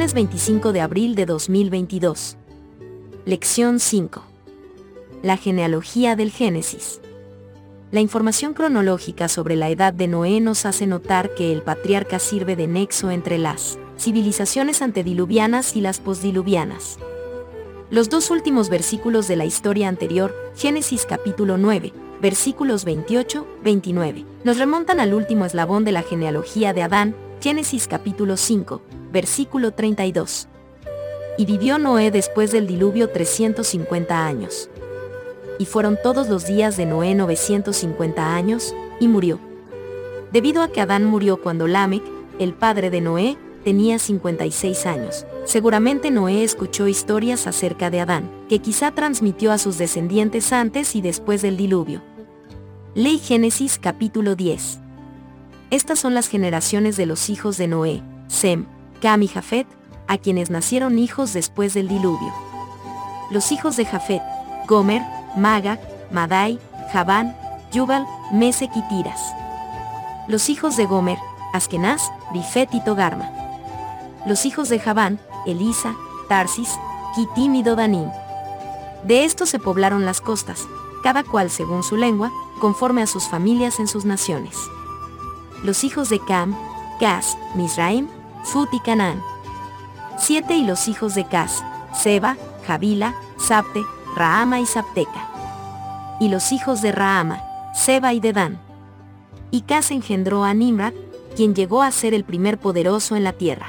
Lunes 25 de abril de 2022. Lección 5. La genealogía del Génesis. La información cronológica sobre la edad de Noé nos hace notar que el patriarca sirve de nexo entre las civilizaciones antediluvianas y las postdiluvianas. Los dos últimos versículos de la historia anterior, Génesis capítulo 9, versículos 28-29, nos remontan al último eslabón de la genealogía de Adán, Génesis capítulo 5, versículo 32. Y vivió Noé después del diluvio 350 años. Y fueron todos los días de Noé 950 años, y murió. Debido a que Adán murió cuando Lamec, el padre de Noé, tenía 56 años. Seguramente Noé escuchó historias acerca de Adán, que quizá transmitió a sus descendientes antes y después del diluvio. Ley Génesis capítulo 10. Estas son las generaciones de los hijos de Noé, Sem, Cam y Jafet, a quienes nacieron hijos después del diluvio. Los hijos de Jafet, Gomer, Magak, Madai, Javán, Yubal, Mesek y Tiras. Los hijos de Gomer, Askenaz, Rifet y Togarma. Los hijos de Javán, Elisa, Tarsis, Kitim y Dodanim. De estos se poblaron las costas, cada cual según su lengua, conforme a sus familias en sus naciones. Los hijos de Cam, Cas, Misraim, Fut y Canaán. Siete y los hijos de Cas, Seba, Javila, Sapte, Rahama y Sapteca. Y los hijos de Rahama, Seba y Dedán. Y Cas engendró a Nimrod, quien llegó a ser el primer poderoso en la tierra.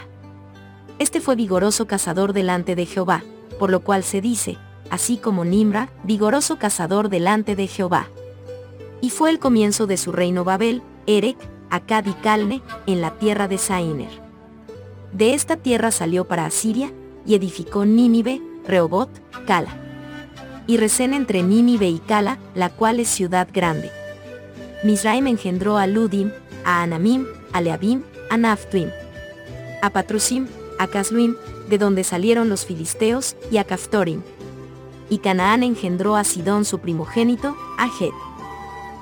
Este fue vigoroso cazador delante de Jehová, por lo cual se dice, así como Nimra, vigoroso cazador delante de Jehová. Y fue el comienzo de su reino Babel, Erec, Acad y Calne, en la tierra de Sainer. De esta tierra salió para Asiria, y edificó Nínive, Rehobot, Cala. Y recén entre Nínive y Cala, la cual es ciudad grande. Misraim engendró a Ludim, a Anamim, a Leabim, a Naftrim, a Patrusim, a Casluim, de donde salieron los filisteos, y a Caftorim, y Canaán engendró a Sidón su primogénito, a Het,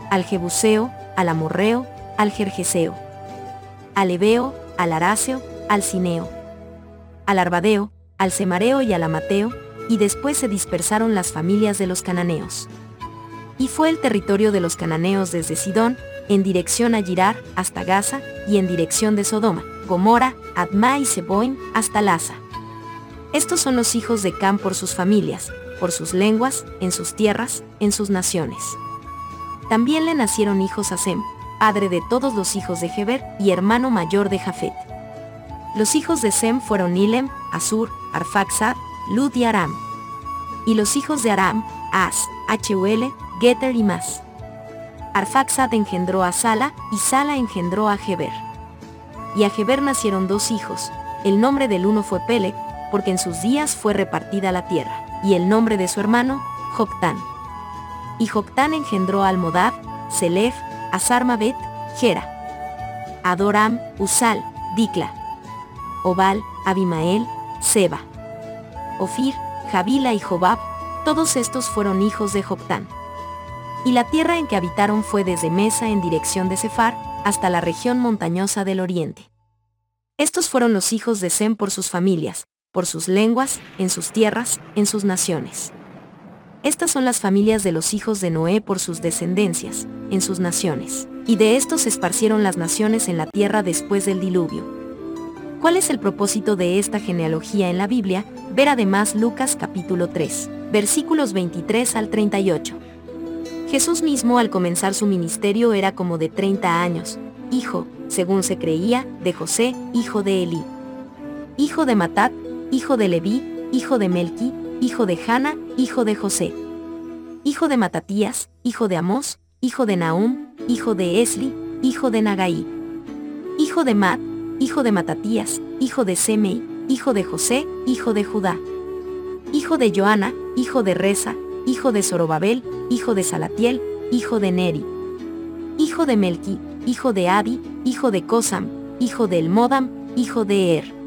al Jebuseo, al Amorreo, al Jerjeseo, al Ebeo, al Araceo, al Cineo, al Arbadeo, al Semareo y al Amateo, y después se dispersaron las familias de los cananeos. Y fue el territorio de los cananeos desde Sidón, en dirección a Girar, hasta Gaza, y en dirección de Sodoma, Gomorra, Adma y Seboim, hasta Laza. Estos son los hijos de Cam por sus familias, por sus lenguas, en sus tierras, en sus naciones. También le nacieron hijos a Sem, padre de todos los hijos de Heber y hermano mayor de Jafet. Los hijos de Sem fueron Nilem, Asur, Arfaxad, Lud y Aram. Y los hijos de Aram, As, Huel, Geter y Mas. Arfaxad engendró a Sala y Sala engendró a Heber. Y a Heber nacieron dos hijos, el nombre del uno fue Pelec, porque en sus días fue repartida la tierra y el nombre de su hermano, Joctán. Y Joctán engendró a Almodad, Selef, Asarmabet, Gera, Adoram, Usal, Dikla, Obal, Abimael, Seba, Ofir, Javila y Jobab, todos estos fueron hijos de Joctán. Y la tierra en que habitaron fue desde Mesa en dirección de Cefar, hasta la región montañosa del oriente. Estos fueron los hijos de Sem por sus familias, por sus lenguas, en sus tierras, en sus naciones. Estas son las familias de los hijos de Noé por sus descendencias, en sus naciones, y de estos esparcieron las naciones en la tierra después del diluvio. ¿Cuál es el propósito de esta genealogía en la Biblia? Ver además Lucas capítulo 3, versículos 23 al 38. Jesús mismo al comenzar su ministerio era como de 30 años, hijo, según se creía, de José, hijo de Elí, hijo de Matat, hijo de Leví, hijo de Melqui, hijo de Jana, hijo de José, hijo de Matatías, hijo de Amós, hijo de Nahum, hijo de Esli, hijo de Nagai, hijo de Mat, hijo de Matatías, hijo de Semei, hijo de José, hijo de Judá, hijo de Joana, hijo de Reza, hijo de Zorobabel, hijo de Salatiel, hijo de Neri, hijo de Melqui, hijo de Adi, hijo de Cosam, hijo de Elmodam, hijo de Er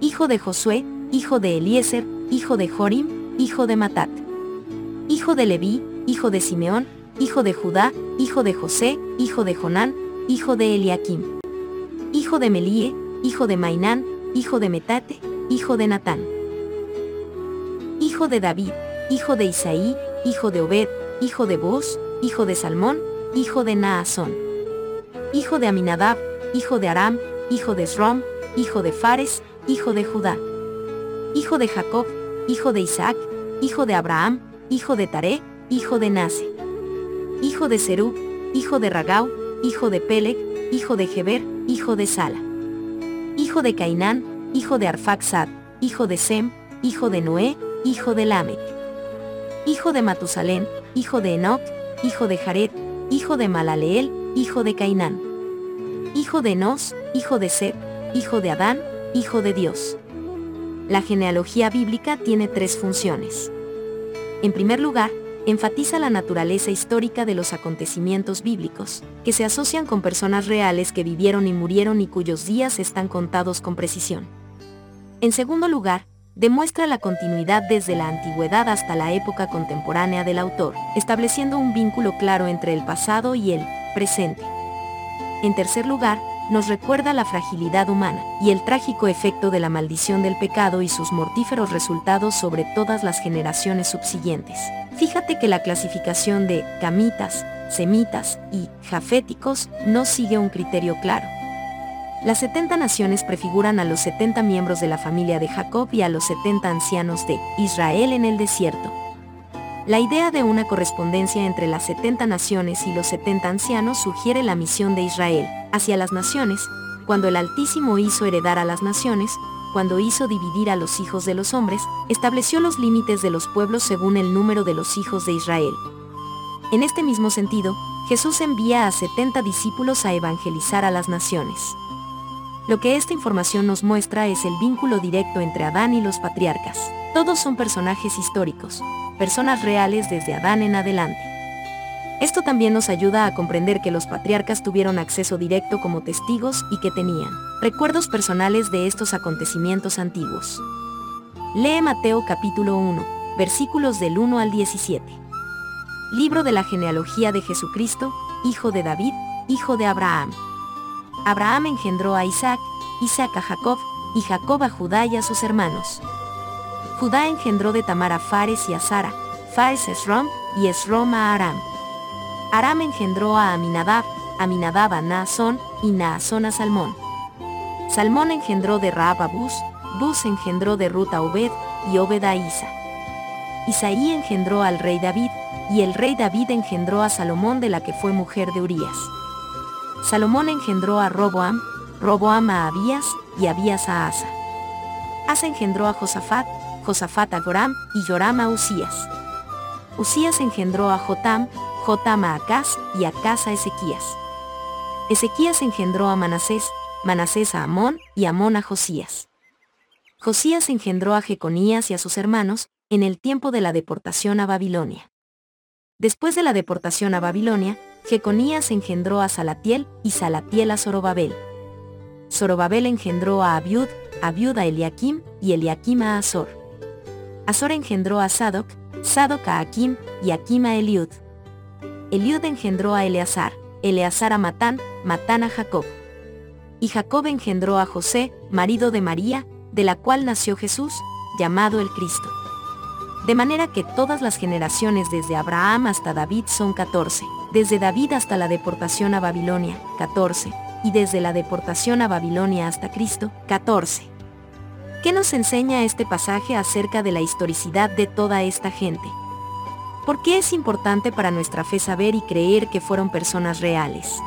hijo de Josué, hijo de Eliezer, hijo de Jorim, hijo de Matat, hijo de Leví, hijo de Simeón, hijo de Judá, hijo de José, hijo de Jonán, hijo de Eliakim, hijo de Melie, hijo de Mainán, hijo de Metate, hijo de Natán. Hijo de David, hijo de Isaí, hijo de Obed, hijo de Boz, hijo de Salmón, hijo de Naasón. Hijo de Aminadab, hijo de Aram, hijo de Esrom, hijo de Fares, hijo de Judá. Hijo de Jacob, hijo de Isaac, hijo de Abraham, hijo de Taré, hijo de Nase. Hijo de Serú, hijo de Ragau, hijo de Peleg, hijo de Geber, hijo de Sala. Hijo de Cainán, hijo de Arfaxad, hijo de Sem, hijo de Noé, hijo de Lamec. Hijo de Matusalén, hijo de Enoch, hijo de Jared, hijo de Malaleel, hijo de Cainán. Hijo de Enos, hijo de Seth, hijo de Adán, hijo de Dios. La genealogía bíblica tiene tres funciones. En primer lugar, enfatiza la naturaleza histórica de los acontecimientos bíblicos, que se asocian con personas reales que vivieron y murieron y cuyos días están contados con precisión. En segundo lugar, demuestra la continuidad desde la antigüedad hasta la época contemporánea del autor, estableciendo un vínculo claro entre el pasado y el presente. En tercer lugar, nos recuerda la fragilidad humana y el trágico efecto de la maldición del pecado y sus mortíferos resultados sobre todas las generaciones subsiguientes. Fíjate que la clasificación de camitas, semitas y jaféticos no sigue un criterio claro. Las 70 naciones prefiguran a los 70 miembros de la familia de Jacob y a los 70 ancianos de Israel en el desierto. La idea de una correspondencia entre las 70 naciones y los 70 ancianos sugiere la misión de Israel hacia las naciones, cuando el Altísimo hizo heredar a las naciones, cuando hizo dividir a los hijos de los hombres, estableció los límites de los pueblos según el número de los hijos de Israel. En este mismo sentido, Jesús envía a 70 discípulos a evangelizar a las naciones. Lo que esta información nos muestra es el vínculo directo entre Adán y los patriarcas. Todos son personajes históricos, personas reales desde Adán en adelante. Esto también nos ayuda a comprender que los patriarcas tuvieron acceso directo como testigos y que tenían recuerdos personales de estos acontecimientos antiguos. Lee Mateo capítulo 1, versículos del 1 al 17. Libro de la genealogía de Jesucristo, hijo de David, hijo de Abraham. Abraham engendró a Isaac, Isaac a Jacob, y Jacob a Judá y a sus hermanos. Judá engendró de Tamar a Fares y a Sara, Fares a Esrom, y Esrom a Aram. Aram engendró a Aminadab, Aminadab a Naasón, y Naasón a Salmón. Salmón engendró de Raab a Bus, Bus engendró de Ruth a Obed, y Obed a Isa. Isaí engendró al rey David, y el rey David engendró a Salomón de la que fue mujer de Urías. Salomón engendró a Roboam, Roboam a Abías, y Abías a Asa. Asa engendró a Josafat, Josafat a Joram, y Joram a Usías. Usías engendró a Jotam, Jotam a y Acaz a Ezequías. Ezequías engendró a Manasés, Manasés a Amón, y Amón a Josías. Josías engendró a Jeconías y a sus hermanos, en el tiempo de la deportación a Babilonia. Después de la deportación a Babilonia, Jeconías engendró a Salatiel y Salatiel a Zorobabel. Zorobabel engendró a Abiud, Abiud a Eliakim y Eliakim a Azor. Azor engendró a Sadoc, Sadoc a Akim y Akim a Eliud. Eliud engendró a Eleazar, Eleazar a Matán, Matán a Jacob. Y Jacob engendró a José, marido de María, de la cual nació Jesús, llamado el Cristo. De manera que todas las generaciones desde Abraham hasta David son 14, desde David hasta la deportación a Babilonia, 14, y desde la deportación a Babilonia hasta Cristo, 14. ¿Qué nos enseña este pasaje acerca de la historicidad de toda esta gente? ¿Por qué es importante para nuestra fe saber y creer que fueron personas reales?